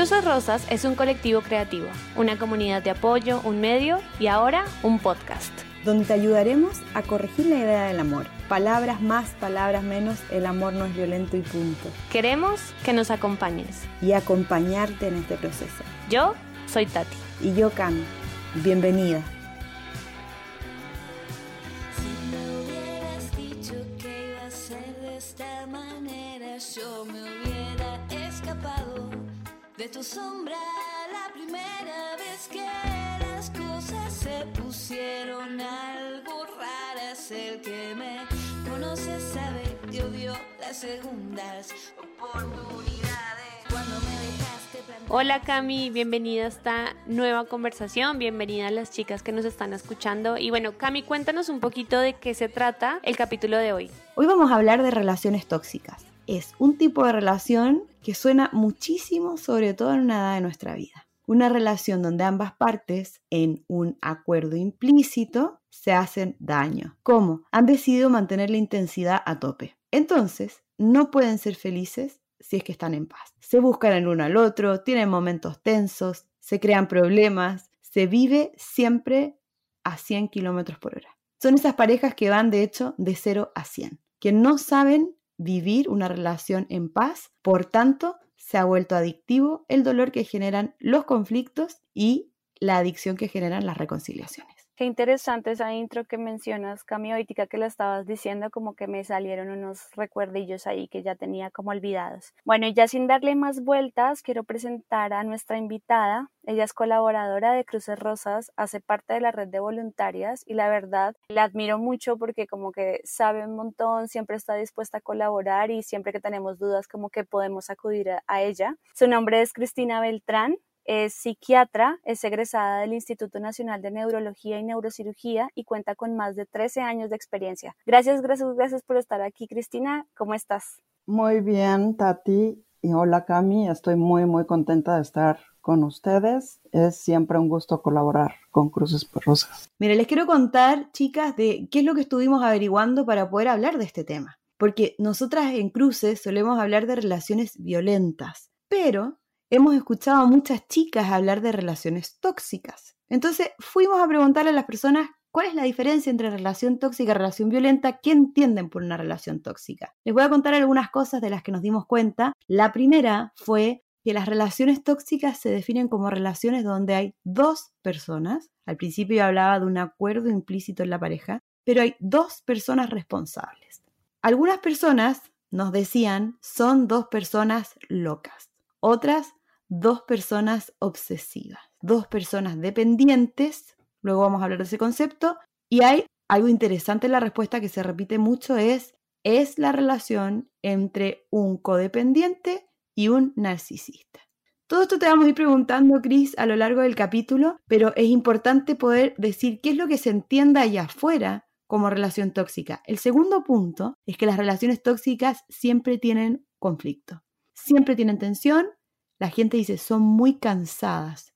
Cruces Rosas es un colectivo creativo, una comunidad de apoyo, un medio y ahora un podcast. Donde te ayudaremos a corregir la idea del amor. Palabras más, palabras menos, el amor no es violento y punto. Queremos que nos acompañes. Y acompañarte en este proceso. Yo soy Tati. Y yo Cami. Bienvenida. De tu sombra la primera vez que las cosas se pusieron algo raras. El que me conoce sabe que odio las segundas oportunidades. Cuando me dejaste Hola Cami, bienvenida a esta nueva conversación, bienvenida a las chicas que nos están escuchando. Y bueno, Cami, cuéntanos un poquito de qué se trata el capítulo de hoy. Hoy vamos a hablar de relaciones tóxicas es un tipo de relación que suena muchísimo, sobre todo en una edad de nuestra vida. Una relación donde ambas partes, en un acuerdo implícito, se hacen daño. ¿Cómo? Han decidido mantener la intensidad a tope. Entonces, no pueden ser felices si es que están en paz. Se buscan el uno al otro, tienen momentos tensos, se crean problemas, se vive siempre a 100 kilómetros por hora. Son esas parejas que van, de hecho, de 0 a 100, que no saben vivir una relación en paz, por tanto, se ha vuelto adictivo el dolor que generan los conflictos y la adicción que generan las reconciliaciones. Qué interesante esa intro que mencionas, Cami, que la estabas diciendo, como que me salieron unos recuerdillos ahí que ya tenía como olvidados. Bueno, y ya sin darle más vueltas, quiero presentar a nuestra invitada. Ella es colaboradora de Cruces Rosas, hace parte de la red de voluntarias y la verdad la admiro mucho porque como que sabe un montón, siempre está dispuesta a colaborar y siempre que tenemos dudas como que podemos acudir a ella. Su nombre es Cristina Beltrán, es psiquiatra, es egresada del Instituto Nacional de Neurología y Neurocirugía y cuenta con más de 13 años de experiencia. Gracias, gracias, gracias por estar aquí, Cristina. ¿Cómo estás? Muy bien, Tati. Y hola, Cami. Estoy muy, muy contenta de estar con ustedes. Es siempre un gusto colaborar con Cruces Rosas. Mire, les quiero contar, chicas, de qué es lo que estuvimos averiguando para poder hablar de este tema. Porque nosotras en Cruces solemos hablar de relaciones violentas, pero hemos escuchado a muchas chicas hablar de relaciones tóxicas. Entonces fuimos a preguntarle a las personas cuál es la diferencia entre relación tóxica y relación violenta, qué entienden por una relación tóxica. Les voy a contar algunas cosas de las que nos dimos cuenta. La primera fue que las relaciones tóxicas se definen como relaciones donde hay dos personas. Al principio yo hablaba de un acuerdo implícito en la pareja, pero hay dos personas responsables. Algunas personas nos decían son dos personas locas. Otras dos personas obsesivas, dos personas dependientes, luego vamos a hablar de ese concepto, y hay algo interesante en la respuesta que se repite mucho es, es la relación entre un codependiente y un narcisista. Todo esto te vamos a ir preguntando, Cris, a lo largo del capítulo, pero es importante poder decir qué es lo que se entienda allá afuera como relación tóxica. El segundo punto es que las relaciones tóxicas siempre tienen conflicto, siempre tienen tensión la gente dice, son muy cansadas.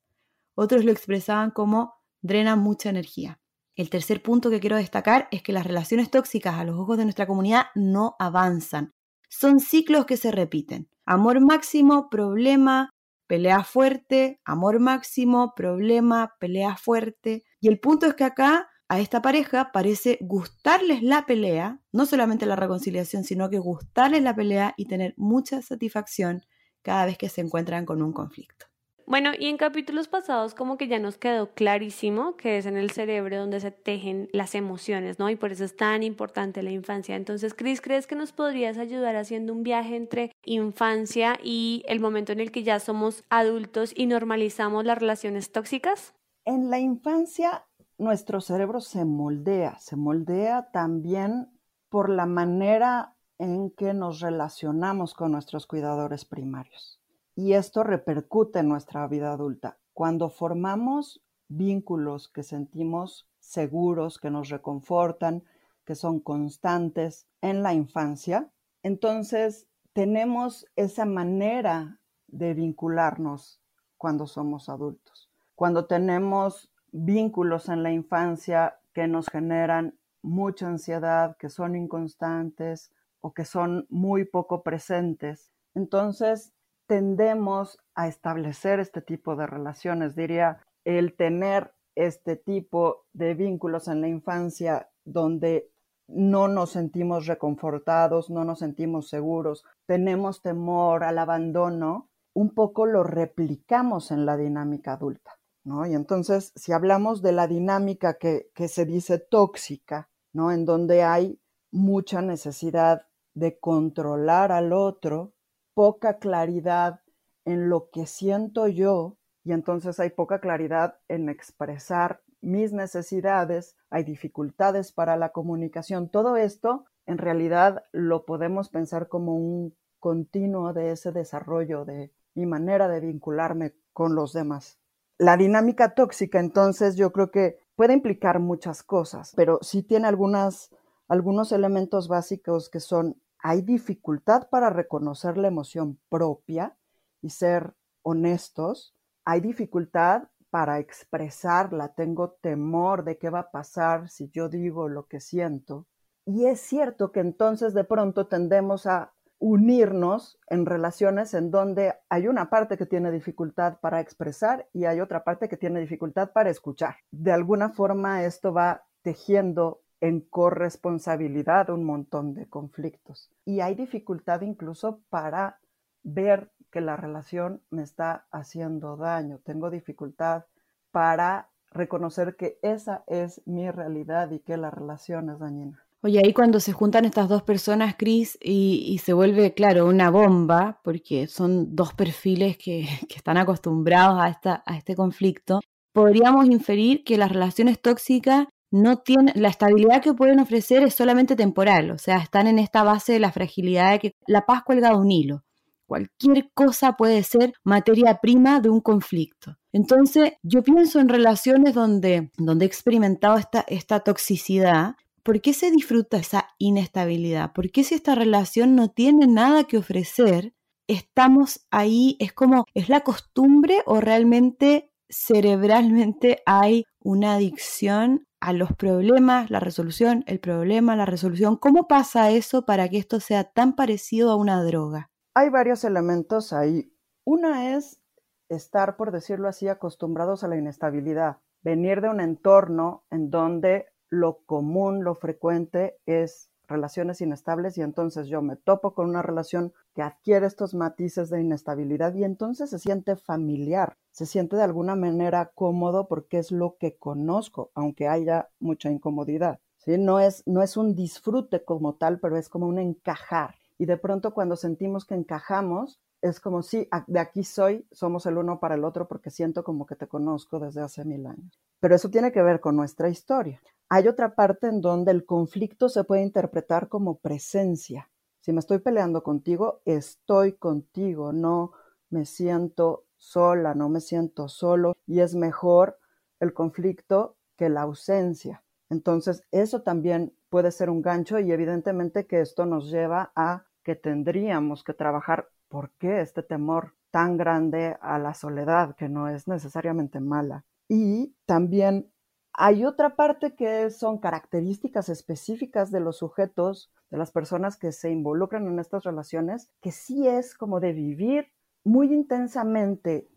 Otros lo expresaban como drenan mucha energía. El tercer punto que quiero destacar es que las relaciones tóxicas a los ojos de nuestra comunidad no avanzan. Son ciclos que se repiten. Amor máximo, problema, pelea fuerte, amor máximo, problema, pelea fuerte. Y el punto es que acá a esta pareja parece gustarles la pelea, no solamente la reconciliación, sino que gustarles la pelea y tener mucha satisfacción cada vez que se encuentran con un conflicto. Bueno, y en capítulos pasados como que ya nos quedó clarísimo que es en el cerebro donde se tejen las emociones, ¿no? Y por eso es tan importante la infancia. Entonces, Cris, ¿crees que nos podrías ayudar haciendo un viaje entre infancia y el momento en el que ya somos adultos y normalizamos las relaciones tóxicas? En la infancia nuestro cerebro se moldea, se moldea también por la manera en que nos relacionamos con nuestros cuidadores primarios. Y esto repercute en nuestra vida adulta. Cuando formamos vínculos que sentimos seguros, que nos reconfortan, que son constantes en la infancia, entonces tenemos esa manera de vincularnos cuando somos adultos. Cuando tenemos vínculos en la infancia que nos generan mucha ansiedad, que son inconstantes, o que son muy poco presentes. Entonces, tendemos a establecer este tipo de relaciones. Diría, el tener este tipo de vínculos en la infancia donde no nos sentimos reconfortados, no nos sentimos seguros, tenemos temor al abandono, un poco lo replicamos en la dinámica adulta, ¿no? Y entonces, si hablamos de la dinámica que, que se dice tóxica, ¿no? En donde hay mucha necesidad de controlar al otro, poca claridad en lo que siento yo, y entonces hay poca claridad en expresar mis necesidades, hay dificultades para la comunicación. Todo esto en realidad lo podemos pensar como un continuo de ese desarrollo de mi manera de vincularme con los demás. La dinámica tóxica, entonces, yo creo que puede implicar muchas cosas, pero sí tiene algunas, algunos elementos básicos que son, hay dificultad para reconocer la emoción propia y ser honestos, hay dificultad para expresarla, tengo temor de qué va a pasar si yo digo lo que siento. Y es cierto que entonces de pronto tendemos a unirnos en relaciones en donde hay una parte que tiene dificultad para expresar y hay otra parte que tiene dificultad para escuchar. De alguna forma esto va tejiendo en corresponsabilidad un montón de conflictos. Y hay dificultad incluso para ver que la relación me está haciendo daño. Tengo dificultad para reconocer que esa es mi realidad y que la relación es dañina. Oye, ahí cuando se juntan estas dos personas, Cris, y, se vuelve, claro, una bomba, porque son dos perfiles que, que están acostumbrados a, esta, a este conflicto, podríamos inferir que las relaciones tóxicas no tienen, la estabilidad que pueden ofrecer es solamente temporal, o sea, están en esta base de la fragilidad de que la paz cuelga de un hilo. Cualquier cosa puede ser materia prima de un conflicto. Entonces, yo pienso en relaciones donde, donde he experimentado esta, esta toxicidad ¿por qué se disfruta esa inestabilidad? ¿Por qué si esta relación no tiene nada que ofrecer, estamos ahí? ¿Es como, es la costumbre o realmente cerebralmente hay una adicción a los problemas, la resolución, el problema, la resolución? ¿Cómo pasa eso para que esto sea tan parecido a una droga? Hay varios elementos ahí. Una es estar, por decirlo así, acostumbrados a la inestabilidad, venir de un entorno en donde lo común, lo frecuente es relaciones inestables y entonces yo me topo con una relación que adquiere estos matices de inestabilidad y entonces se siente familiar, se siente de alguna manera cómodo porque es lo que conozco, aunque haya mucha incomodidad. ¿sí? No, es, no es un disfrute como tal, pero es como un encajar. Y de pronto cuando sentimos que encajamos, es como si de aquí soy, somos el uno para el otro porque siento como que te conozco desde hace mil años. Pero eso tiene que ver con nuestra historia. Hay otra parte en donde el conflicto se puede interpretar como presencia. Si me estoy peleando contigo, estoy contigo, no me siento sola, no me siento solo y es mejor el conflicto que la ausencia. Entonces, eso también puede ser un gancho y evidentemente que esto nos lleva a que tendríamos que trabajar por qué este temor tan grande a la soledad, que no es necesariamente mala. Y también hay otra parte que son características específicas de los sujetos, de las personas que se involucran en estas relaciones, que sí es como de vivir muy intensamente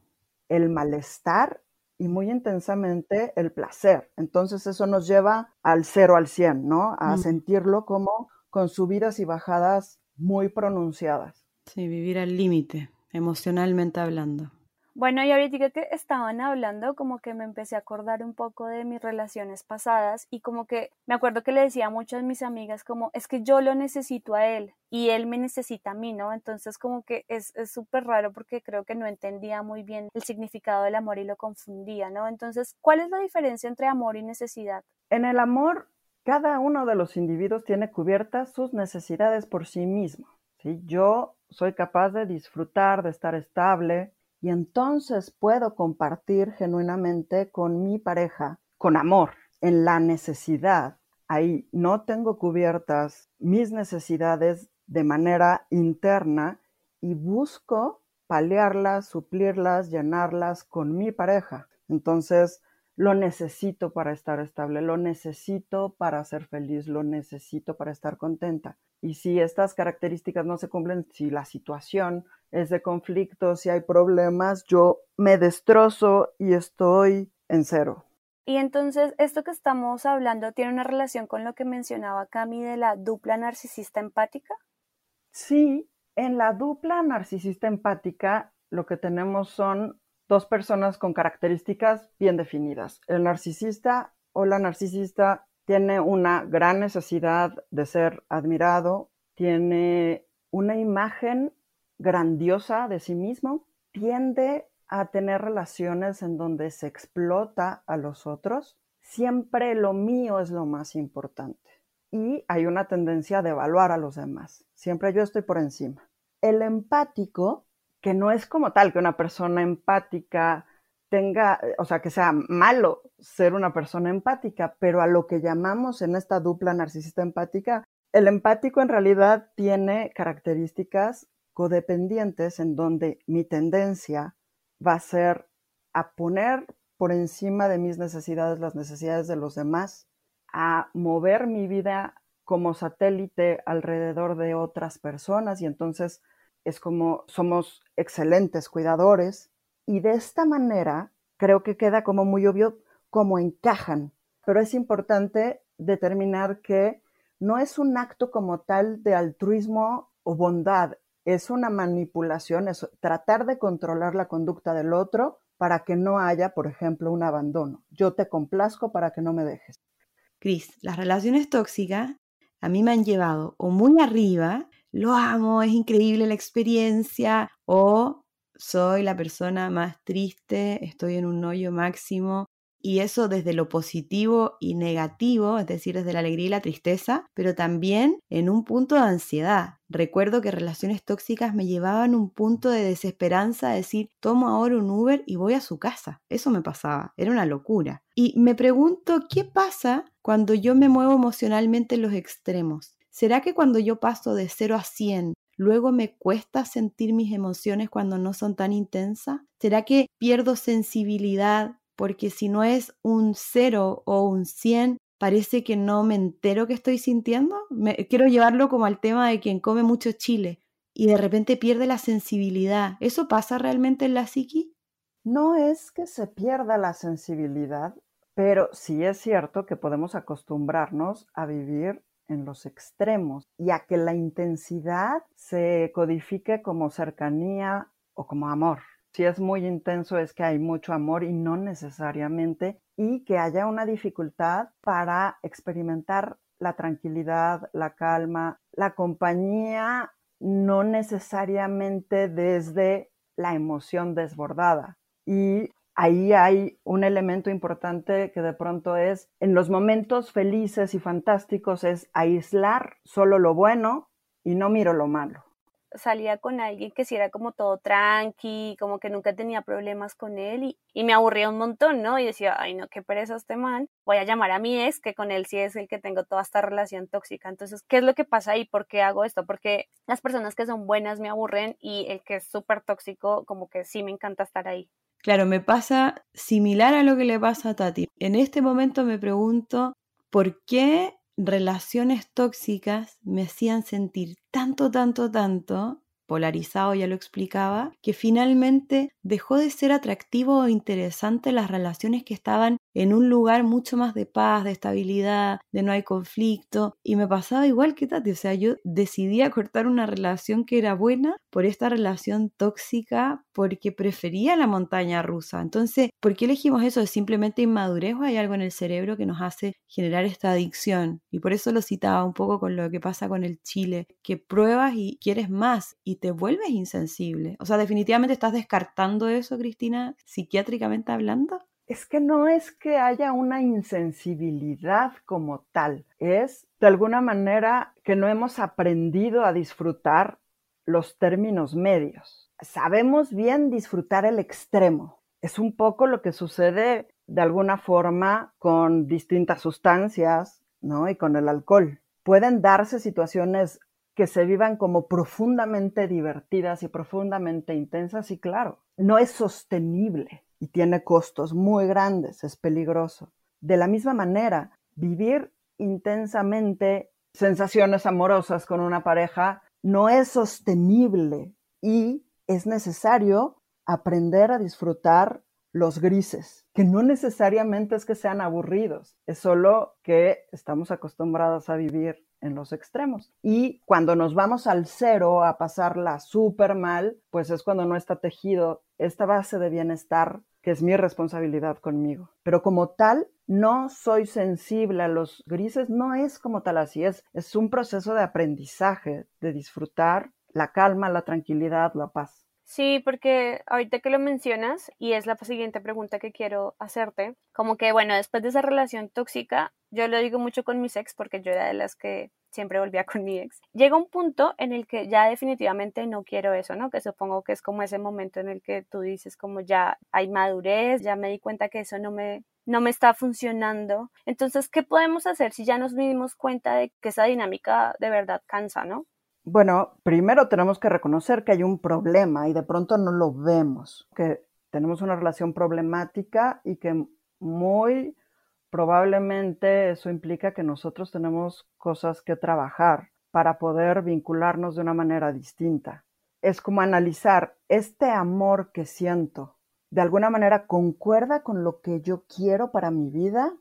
el malestar y muy intensamente el placer. Entonces eso nos lleva al cero al cien, ¿no? A mm. sentirlo como con subidas y bajadas muy pronunciadas. Sí, vivir al límite, emocionalmente hablando. Bueno, y ahorita que estaban hablando, como que me empecé a acordar un poco de mis relaciones pasadas y como que me acuerdo que le decía a muchas de mis amigas como, es que yo lo necesito a él y él me necesita a mí, ¿no? Entonces como que es súper raro porque creo que no entendía muy bien el significado del amor y lo confundía, ¿no? Entonces, ¿cuál es la diferencia entre amor y necesidad? En el amor, cada uno de los individuos tiene cubiertas sus necesidades por sí mismo, ¿sí? Yo soy capaz de disfrutar, de estar estable, y entonces puedo compartir genuinamente con mi pareja, con amor, en la necesidad. Ahí no tengo cubiertas mis necesidades de manera interna y busco paliarlas, suplirlas, llenarlas con mi pareja. Entonces, lo necesito para estar estable, lo necesito para ser feliz, lo necesito para estar contenta. Y si estas características no se cumplen, si la situación es de conflicto, si hay problemas, yo me destrozo y estoy en cero. Y entonces, esto que estamos hablando tiene una relación con lo que mencionaba Cami de la dupla narcisista empática. Sí, en la dupla narcisista empática lo que tenemos son dos personas con características bien definidas. El narcisista o la narcisista tiene una gran necesidad de ser admirado, tiene una imagen grandiosa de sí mismo, tiende a tener relaciones en donde se explota a los otros, siempre lo mío es lo más importante. Y hay una tendencia de evaluar a los demás. Siempre yo estoy por encima. El empático que no es como tal que una persona empática tenga, o sea, que sea malo ser una persona empática, pero a lo que llamamos en esta dupla narcisista empática, el empático en realidad tiene características codependientes en donde mi tendencia va a ser a poner por encima de mis necesidades las necesidades de los demás, a mover mi vida como satélite alrededor de otras personas. Y entonces es como somos excelentes cuidadores. Y de esta manera creo que queda como muy obvio cómo encajan, pero es importante determinar que no es un acto como tal de altruismo o bondad, es una manipulación, es tratar de controlar la conducta del otro para que no haya, por ejemplo, un abandono. Yo te complazco para que no me dejes. Cris, las relaciones tóxicas a mí me han llevado o muy arriba lo amo, es increíble la experiencia, o soy la persona más triste, estoy en un hoyo máximo. Y eso desde lo positivo y negativo, es decir, desde la alegría y la tristeza, pero también en un punto de ansiedad. Recuerdo que relaciones tóxicas me llevaban a un punto de desesperanza, decir, tomo ahora un Uber y voy a su casa. Eso me pasaba, era una locura. Y me pregunto, ¿qué pasa cuando yo me muevo emocionalmente en los extremos? ¿Será que cuando yo paso de 0 a 100, luego me cuesta sentir mis emociones cuando no son tan intensas? ¿Será que pierdo sensibilidad porque si no es un 0 o un 100, parece que no me entero que estoy sintiendo? quiero llevarlo como al tema de quien come mucho chile y de repente pierde la sensibilidad. ¿Eso pasa realmente en la psiqui? No es que se pierda la sensibilidad, pero sí es cierto que podemos acostumbrarnos a vivir en los extremos y a que la intensidad se codifique como cercanía o como amor. Si es muy intenso es que hay mucho amor y no necesariamente y que haya una dificultad para experimentar la tranquilidad, la calma, la compañía, no necesariamente desde la emoción desbordada. Y ahí hay un elemento importante que de pronto es, en los momentos felices y fantásticos, es aislar solo lo bueno y no miro lo malo. Salía con alguien que sí era como todo tranqui, como que nunca tenía problemas con él y, y me aburría un montón, ¿no? Y decía, ay no, qué pereza este man, voy a llamar a mi ex, que con él sí es el que tengo toda esta relación tóxica. Entonces, ¿qué es lo que pasa ahí? ¿Por qué hago esto? Porque las personas que son buenas me aburren y el que es súper tóxico, como que sí me encanta estar ahí. Claro, me pasa similar a lo que le pasa a Tati. En este momento me pregunto por qué relaciones tóxicas me hacían sentir tanto, tanto, tanto polarizado, ya lo explicaba, que finalmente dejó de ser atractivo o interesante las relaciones que estaban en un lugar mucho más de paz, de estabilidad, de no hay conflicto. Y me pasaba igual que Tati, o sea, yo decidí cortar una relación que era buena por esta relación tóxica porque prefería la montaña rusa. Entonces, ¿por qué elegimos eso? ¿Es simplemente inmadurez o hay algo en el cerebro que nos hace generar esta adicción? Y por eso lo citaba un poco con lo que pasa con el chile, que pruebas y quieres más y te vuelves insensible. O sea, definitivamente estás descartando eso, Cristina, psiquiátricamente hablando es que no es que haya una insensibilidad como tal, es de alguna manera que no hemos aprendido a disfrutar los términos medios. Sabemos bien disfrutar el extremo. Es un poco lo que sucede de alguna forma con distintas sustancias, ¿no? Y con el alcohol. Pueden darse situaciones que se vivan como profundamente divertidas y profundamente intensas y claro, no es sostenible y tiene costos muy grandes, es peligroso. De la misma manera, vivir intensamente sensaciones amorosas con una pareja no es sostenible y es necesario aprender a disfrutar los grises, que no necesariamente es que sean aburridos, es solo que estamos acostumbrados a vivir en los extremos. Y cuando nos vamos al cero a pasarla súper mal, pues es cuando no está tejido esta base de bienestar que es mi responsabilidad conmigo. Pero como tal, no soy sensible a los grises, no es como tal así, es, es un proceso de aprendizaje, de disfrutar la calma, la tranquilidad, la paz. Sí, porque ahorita que lo mencionas, y es la siguiente pregunta que quiero hacerte, como que bueno, después de esa relación tóxica, yo lo digo mucho con mis ex porque yo era de las que siempre volvía con mi ex. Llega un punto en el que ya definitivamente no quiero eso, ¿no? Que supongo que es como ese momento en el que tú dices como ya hay madurez, ya me di cuenta que eso no me no me está funcionando. Entonces, ¿qué podemos hacer si ya nos dimos cuenta de que esa dinámica de verdad cansa, ¿no? Bueno, primero tenemos que reconocer que hay un problema y de pronto no lo vemos, que tenemos una relación problemática y que muy probablemente eso implica que nosotros tenemos cosas que trabajar para poder vincularnos de una manera distinta. Es como analizar este amor que siento, de alguna manera concuerda con lo que yo quiero para mi vida.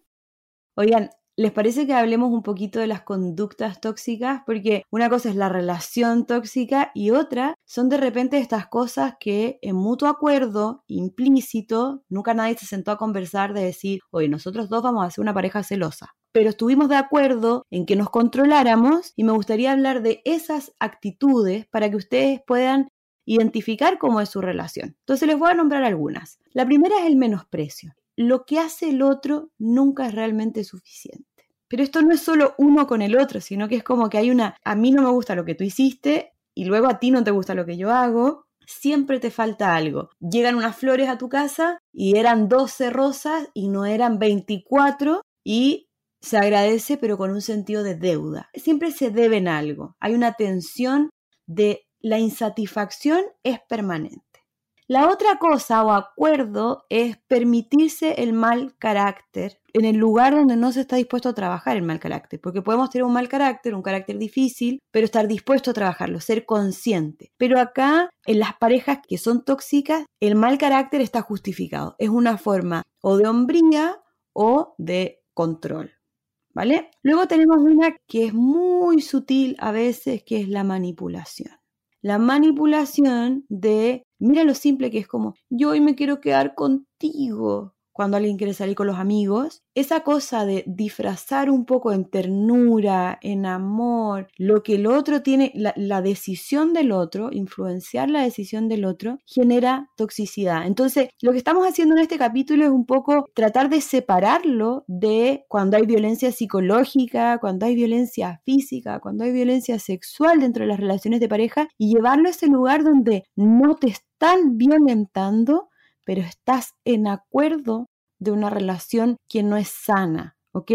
Oigan, ¿Les parece que hablemos un poquito de las conductas tóxicas? Porque una cosa es la relación tóxica y otra son de repente estas cosas que en mutuo acuerdo, implícito, nunca nadie se sentó a conversar de decir, oye, nosotros dos vamos a ser una pareja celosa. Pero estuvimos de acuerdo en que nos controláramos y me gustaría hablar de esas actitudes para que ustedes puedan identificar cómo es su relación. Entonces les voy a nombrar algunas. La primera es el menosprecio lo que hace el otro nunca es realmente suficiente. Pero esto no es solo uno con el otro, sino que es como que hay una, a mí no me gusta lo que tú hiciste y luego a ti no te gusta lo que yo hago, siempre te falta algo. Llegan unas flores a tu casa y eran 12 rosas y no eran 24 y se agradece pero con un sentido de deuda. Siempre se deben algo. Hay una tensión de la insatisfacción es permanente. La otra cosa o acuerdo es permitirse el mal carácter en el lugar donde no se está dispuesto a trabajar el mal carácter, porque podemos tener un mal carácter, un carácter difícil, pero estar dispuesto a trabajarlo, ser consciente. Pero acá, en las parejas que son tóxicas, el mal carácter está justificado. Es una forma o de hombría o de control. ¿Vale? Luego tenemos una que es muy sutil a veces, que es la manipulación la manipulación de, mira lo simple que es como, yo hoy me quiero quedar contigo cuando alguien quiere salir con los amigos, esa cosa de disfrazar un poco en ternura, en amor, lo que el otro tiene, la, decisión del otro, influenciar la decisión del otro, genera toxicidad. Entonces, lo que estamos haciendo en este capítulo es un poco tratar de separarlo de cuando hay violencia psicológica, cuando hay violencia física, cuando hay violencia sexual dentro de las relaciones de pareja y llevarlo a ese lugar donde no te están violentando, pero estás en acuerdo de una relación que no es sana, ¿ok?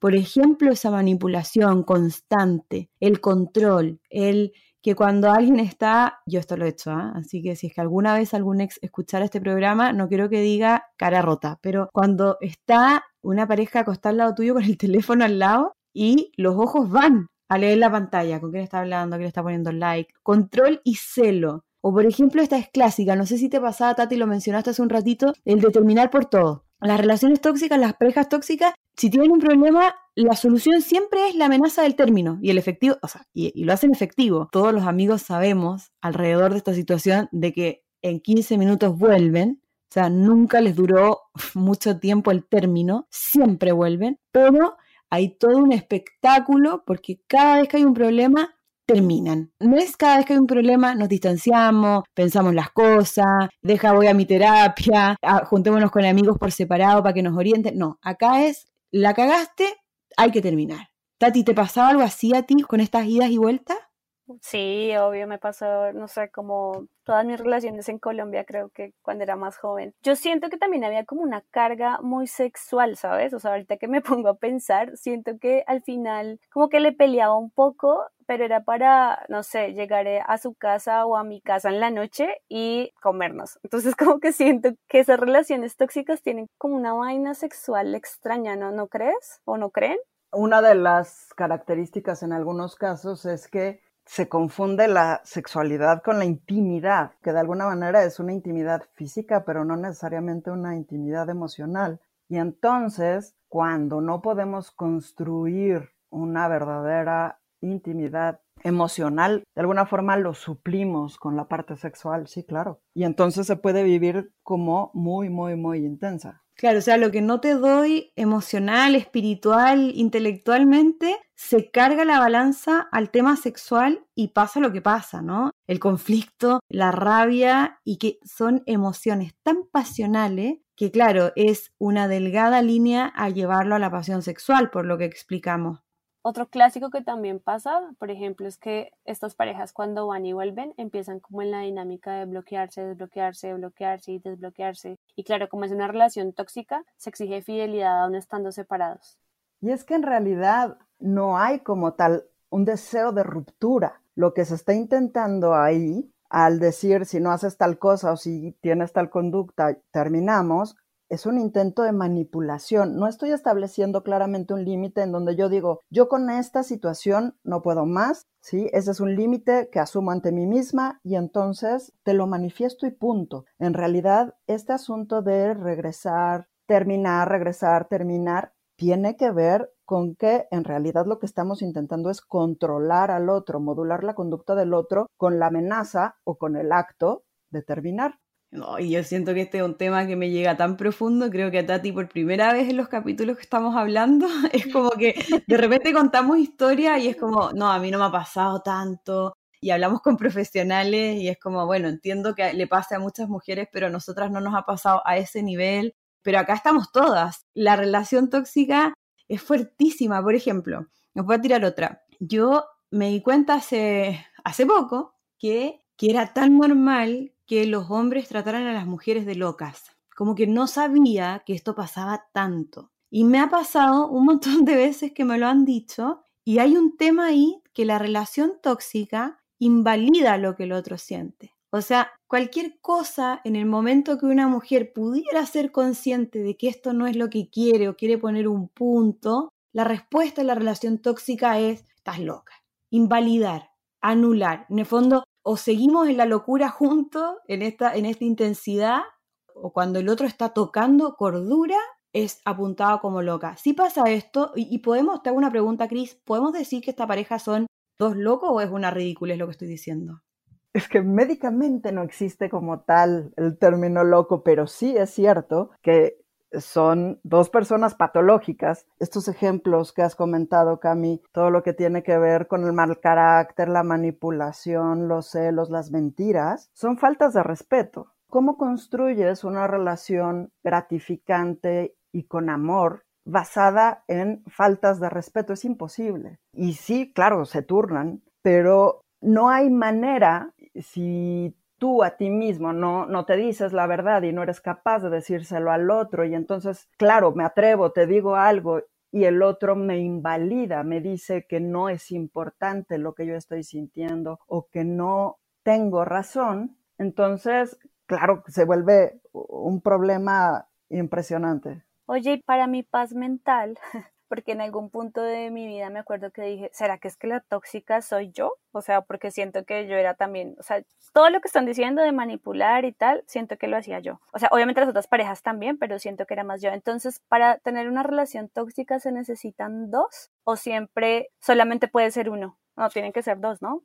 Por ejemplo, esa manipulación constante, el control, el que cuando alguien está, yo esto lo he hecho, ¿ah? así que si es que alguna vez algún ex escuchara este programa, no quiero que diga cara rota, pero cuando está una pareja acostada al lado tuyo con el teléfono al lado y los ojos van a leer la pantalla, con quién está hablando, quién está poniendo like, control y celo. O por ejemplo, esta es clásica, no sé si te pasaba, Tati, lo mencionaste hace un ratito, el determinar por todo. Las relaciones tóxicas, las parejas tóxicas, si tienen un problema, la solución siempre es la amenaza del término y el efectivo, o sea, y, y lo hacen efectivo. Todos los amigos sabemos alrededor de esta situación de que en 15 minutos vuelven, o sea, nunca les duró mucho tiempo el término, siempre vuelven, pero hay todo un espectáculo porque cada vez que hay un problema terminan. No es cada vez que hay un problema nos distanciamos, pensamos las cosas, deja voy a mi terapia, ah, juntémonos con amigos por separado para que nos orienten. No, acá es, la cagaste, hay que terminar. Tati, ¿te pasaba algo así a ti con estas idas y vueltas? Sí, obvio, me pasó, no sé, como todas mis relaciones en Colombia, creo que cuando era más joven. Yo siento que también había como una carga muy sexual, ¿sabes? O sea, ahorita que me pongo a pensar, siento que al final como que le peleaba un poco, pero era para, no sé, llegar a su casa o a mi casa en la noche y comernos. Entonces como que siento que esas relaciones tóxicas tienen como una vaina sexual extraña, ¿no? ¿No crees? ¿O no creen? Una de las características en algunos casos es que se confunde la sexualidad con la intimidad, que de alguna manera es una intimidad física, pero no necesariamente una intimidad emocional. Y entonces, cuando no podemos construir una verdadera intimidad emocional, de alguna forma lo suplimos con la parte sexual, sí, claro. Y entonces se puede vivir como muy, muy, muy intensa. Claro, o sea, lo que no te doy emocional, espiritual, intelectualmente, se carga la balanza al tema sexual y pasa lo que pasa, ¿no? El conflicto, la rabia y que son emociones tan pasionales que, claro, es una delgada línea a llevarlo a la pasión sexual, por lo que explicamos. Otro clásico que también pasa, por ejemplo, es que estas parejas cuando van y vuelven empiezan como en la dinámica de bloquearse, desbloquearse, bloquearse y desbloquearse. Y claro, como es una relación tóxica, se exige fidelidad aún estando separados. Y es que en realidad no hay como tal un deseo de ruptura. Lo que se está intentando ahí, al decir si no haces tal cosa o si tienes tal conducta, terminamos, es un intento de manipulación. No estoy estableciendo claramente un límite en donde yo digo, yo con esta situación no puedo más, ¿sí? Ese es un límite que asumo ante mí misma y entonces te lo manifiesto y punto. En realidad, este asunto de regresar, terminar, regresar, terminar, tiene que ver con que en realidad lo que estamos intentando es controlar al otro, modular la conducta del otro con la amenaza o con el acto de terminar. No, y yo siento que este es un tema que me llega tan profundo, creo que a Tati por primera vez en los capítulos que estamos hablando, es como que de repente contamos historia y es como, no, a mí no me ha pasado tanto, y hablamos con profesionales y es como, bueno, entiendo que le pase a muchas mujeres, pero a nosotras no nos ha pasado a ese nivel, pero acá estamos todas. La relación tóxica es fuertísima, por ejemplo, me voy a tirar otra. Yo me di cuenta hace, hace poco que, que era tan normal que los hombres trataran a las mujeres de locas. Como que no sabía que esto pasaba tanto. Y me ha pasado un montón de veces que me lo han dicho y hay un tema ahí que la relación tóxica invalida lo que el otro siente. O sea, cualquier cosa en el momento que una mujer pudiera ser consciente de que esto no es lo que quiere o quiere poner un punto, la respuesta a la relación tóxica es, estás loca. Invalidar, anular. En el fondo, o seguimos en la locura juntos, en esta, en esta intensidad, o cuando el otro está tocando cordura, es apuntado como loca. Si pasa esto, y, podemos, te hago una pregunta, Cris, ¿podemos decir que esta pareja son dos locos o es una ridícula, es lo que estoy diciendo? Es que médicamente no existe como tal el término loco, pero sí es cierto que son dos personas patológicas. Estos ejemplos que has comentado, Cami, todo lo que tiene que ver con el mal carácter, la manipulación, los celos, las mentiras, son faltas de respeto. ¿Cómo construyes una relación gratificante y con amor basada en faltas de respeto? Es imposible. Y sí, claro, se turnan, pero no hay manera, si tú a ti mismo no, no te dices la verdad y no eres capaz de decírselo al otro y entonces, claro, me atrevo, te digo algo y el otro me invalida, me dice que no es importante lo que yo estoy sintiendo o que no tengo razón, entonces, claro, se vuelve un problema impresionante. Oye, y para mi paz mental, porque en algún punto de mi vida me acuerdo que dije, ¿será que es que la tóxica soy yo? O sea, porque siento que yo era también, o sea, todo lo que están diciendo de manipular y tal, siento que lo hacía yo. O sea, obviamente las otras parejas también, pero siento que era más yo. Entonces, para tener una relación tóxica se necesitan dos o siempre solamente puede ser uno. No, tienen que ser dos, ¿no?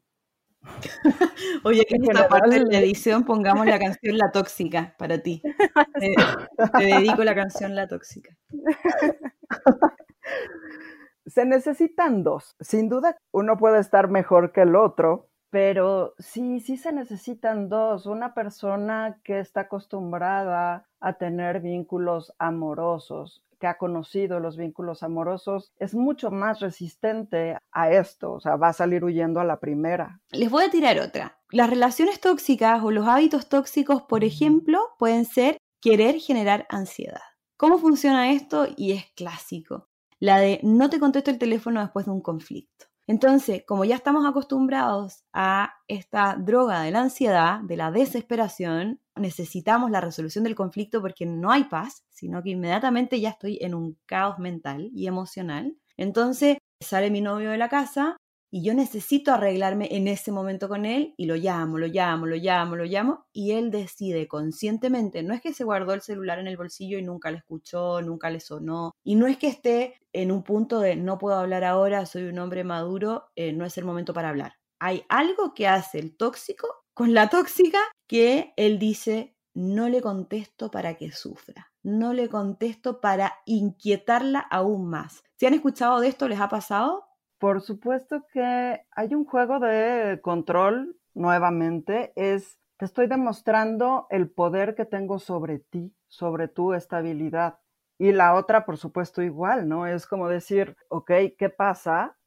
Oye, que en esta parte de la edición pongamos la canción La Tóxica para ti. te dedico la canción La Tóxica. Se necesitan dos. Sin duda, uno puede estar mejor que el otro, pero sí, sí se necesitan dos. Una persona que está acostumbrada a tener vínculos amorosos, que ha conocido los vínculos amorosos, es mucho más resistente a esto, o sea, va a salir huyendo a la primera. Les voy a tirar otra. Las relaciones tóxicas o los hábitos tóxicos, por ejemplo, pueden ser querer generar ansiedad. ¿Cómo funciona esto? Y es clásico la de no te contesto el teléfono después de un conflicto. Entonces, como ya estamos acostumbrados a esta droga de la ansiedad, de la desesperación, necesitamos la resolución del conflicto porque no hay paz, sino que inmediatamente ya estoy en un caos mental y emocional. Entonces, sale mi novio de la casa y yo necesito arreglarme en ese momento con él y lo llamo, lo llamo, lo llamo, lo llamo y él decide conscientemente, no es que se guardó el celular en el bolsillo y nunca le escuchó, nunca le sonó y no es que esté en un punto de no puedo hablar ahora, soy un hombre maduro, eh, no es el momento para hablar. Hay algo que hace el tóxico con la tóxica que él dice, no le contesto para que sufra, no le contesto para inquietarla aún más. Si han escuchado de esto, ¿les ha pasado? Por supuesto que hay un juego de control nuevamente, es te estoy demostrando el poder que tengo sobre ti, sobre tu estabilidad. Y la otra, por supuesto, igual, ¿no? Es como decir, ok, ¿qué pasa?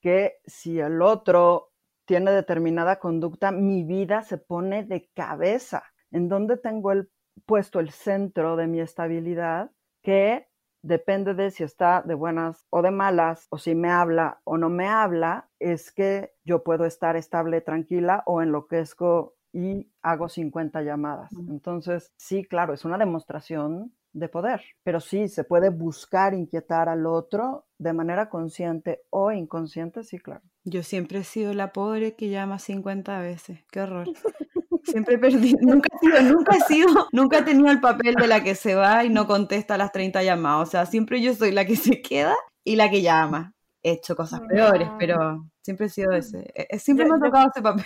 Que si el otro tiene determinada conducta, mi vida se pone de cabeza. ¿En dónde tengo el, puesto el centro de mi estabilidad? Que depende de si está de buenas o de malas, o si me habla o no me habla, es que yo puedo estar estable, tranquila o enloquezco y hago 50 llamadas. Entonces, sí, claro, es una demostración de poder, pero sí, se puede buscar inquietar al otro de manera consciente o inconsciente, sí, claro. Yo siempre he sido la pobre que llama 50 veces, qué horror. Siempre he perdido, nunca he sido, nunca he sido, nunca he tenido el papel de la que se va y no contesta las 30 llamadas. O sea, siempre yo soy la que se queda y la que llama. He hecho cosas peores, pero siempre he sido ese. E, e, siempre me ha tocado ese papel.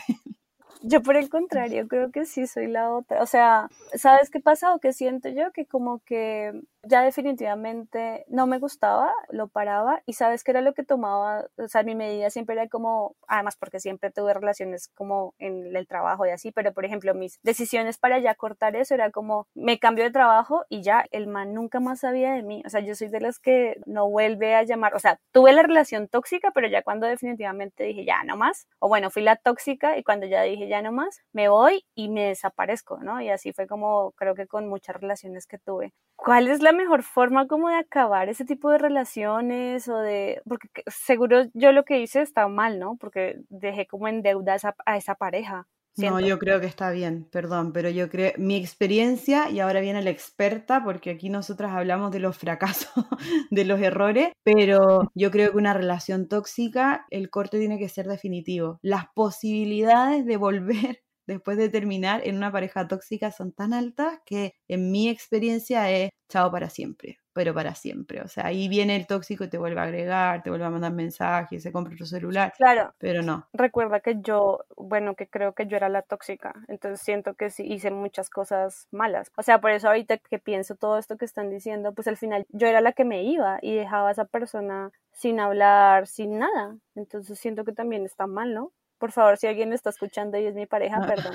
Yo por el contrario, creo que sí soy la otra. O sea, ¿sabes qué pasa o qué siento yo? Que como que ya definitivamente no me gustaba, lo paraba y sabes qué era lo que tomaba, o sea, mi medida siempre era como, además porque siempre tuve relaciones como en el trabajo y así, pero por ejemplo mis decisiones para ya cortar eso era como, me cambio de trabajo y ya el man nunca más sabía de mí, o sea, yo soy de las que no vuelve a llamar, o sea, tuve la relación tóxica, pero ya cuando definitivamente dije ya no más, o bueno, fui la tóxica y cuando ya dije ya no más, me voy y me desaparezco, ¿no? Y así fue como creo que con muchas relaciones que tuve. ¿Cuál es la mejor forma como de acabar ese tipo de relaciones o de, porque seguro yo lo que hice está mal, ¿no? Porque dejé como en deuda a esa, pareja. No, yo creo que está bien, perdón, pero yo creo, mi experiencia, y ahora viene la experta, porque aquí nosotras hablamos de los fracasos, de los errores, pero yo creo que una relación tóxica, el corte tiene que ser definitivo. Las posibilidades de volver después de terminar en una pareja tóxica son tan altas que en mi experiencia es chao para siempre, pero para siempre. O sea, ahí viene el tóxico y te vuelve a agregar, te vuelve a mandar mensajes, se compra tu celular. Claro. Pero no. Recuerda que yo, bueno, que creo que yo era la tóxica, entonces siento que sí hice muchas cosas malas. O sea, por eso ahorita que pienso todo esto que están diciendo, pues al final yo era la que me iba y dejaba a esa persona sin hablar, sin nada. Entonces siento que también está mal, ¿no? Por favor, si alguien está escuchando y es mi pareja, perdón.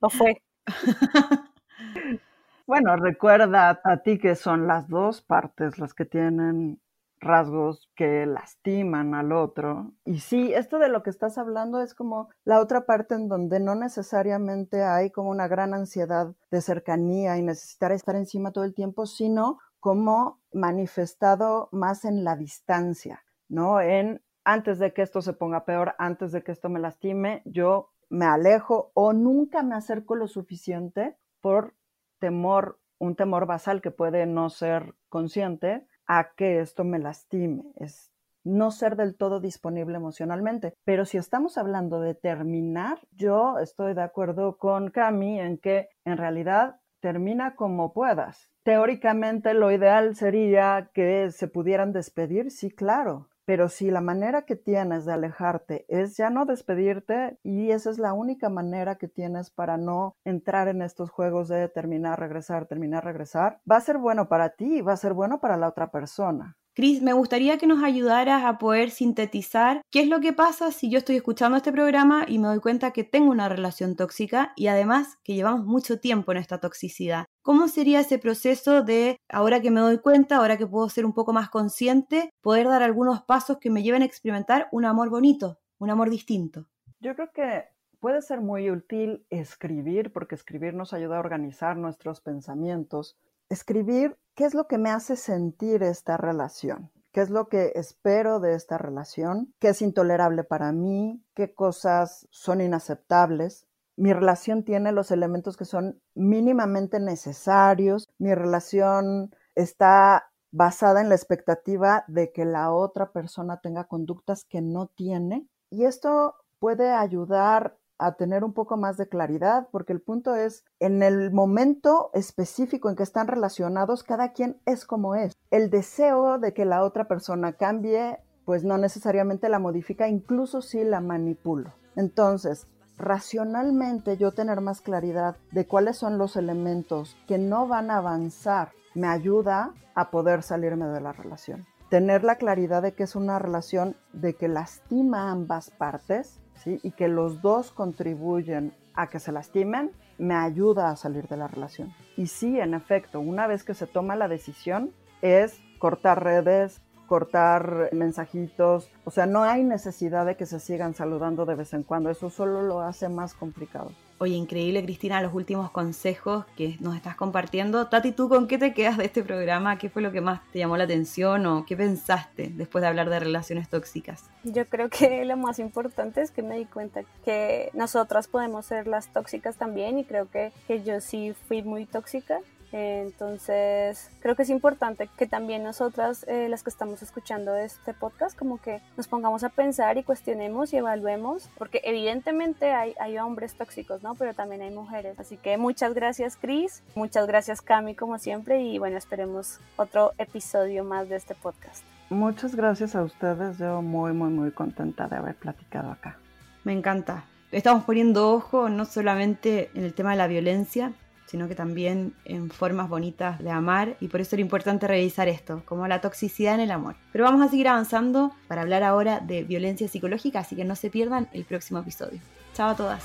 Lo fue. bueno, recuerda a ti que son las dos partes las que tienen rasgos que lastiman al otro. Y sí, esto de lo que estás hablando es como la otra parte en donde no necesariamente hay como una gran ansiedad de cercanía y necesitar estar encima todo el tiempo, sino como manifestado más en la distancia, ¿no? En antes de que esto se ponga peor, antes de que esto me lastime, yo me alejo o nunca me acerco lo suficiente por temor, un temor basal que puede no ser consciente a que esto me lastime. Es no ser del todo disponible emocionalmente. Pero si estamos hablando de terminar, yo estoy de acuerdo con Cami en que en realidad termina como puedas. Teóricamente lo ideal sería que se pudieran despedir, sí, claro, pero si la manera que tienes de alejarte es ya no despedirte y esa es la única manera que tienes para no entrar en estos juegos de terminar, regresar, terminar, regresar, va a ser bueno para ti y va a ser bueno para la otra persona. Cris, me gustaría que nos ayudaras a poder sintetizar qué es lo que pasa si yo estoy escuchando este programa y me doy cuenta que tengo una relación tóxica y además que llevamos mucho tiempo en esta toxicidad. ¿Cómo sería ese proceso de, ahora que me doy cuenta, ahora que puedo ser un poco más consciente, poder dar algunos pasos que me lleven a experimentar un amor bonito, un amor distinto? Yo creo que puede ser muy útil escribir, porque escribir nos ayuda a organizar nuestros pensamientos. Escribir qué es lo que me hace sentir esta relación, qué es lo que espero de esta relación, qué es intolerable para mí, qué cosas son inaceptables. Mi relación tiene los elementos que son mínimamente necesarios, mi relación está basada en la expectativa de que la otra persona tenga conductas que no tiene. Y esto puede ayudar a tener un poco más de claridad, porque el punto es, en el momento específico en que están relacionados, cada quien es como es. El deseo de que la otra persona cambie, pues no necesariamente la modifica, incluso si la manipulo. Entonces, racionalmente yo tener más claridad de cuáles son los elementos que no van a avanzar me ayuda a poder salirme de la relación. Tener la claridad de que es una relación de que lastima a ambas partes y que los dos contribuyen a que se lastimen, me ayuda a salir de la relación. Y sí, en efecto, una vez que se toma la decisión, es cortar redes, cortar mensajitos, o sea, no hay necesidad de que se sigan saludando de vez en cuando, eso solo lo hace más complicado. Oye, increíble Cristina, los últimos consejos que nos estás compartiendo. Tati, ¿tú con qué te quedas de este programa? ¿Qué fue lo que más te llamó la atención o qué pensaste después de hablar de relaciones tóxicas? Yo creo que lo más importante es que me di cuenta que nosotras podemos ser las tóxicas también y creo que, que yo sí fui muy tóxica entonces, creo que es importante que también nosotras, eh, las que estamos escuchando este podcast, como que nos pongamos a pensar y cuestionemos y evaluemos, porque evidentemente hay, hay hombres tóxicos, ¿no? Pero también hay mujeres. Así que muchas gracias, Cris. Muchas gracias, Cami, como siempre. Y bueno, esperemos otro episodio más de este podcast. Muchas gracias a ustedes. Yo muy, muy, muy contenta de haber platicado acá. Me encanta. Estamos poniendo ojo no solamente en el tema de la violencia, sino que también en formas bonitas de amar y por eso era importante revisar esto, como la toxicidad en el amor. Pero vamos a seguir avanzando para hablar ahora de violencia psicológica, así que no se pierdan el próximo episodio. Chao a todas.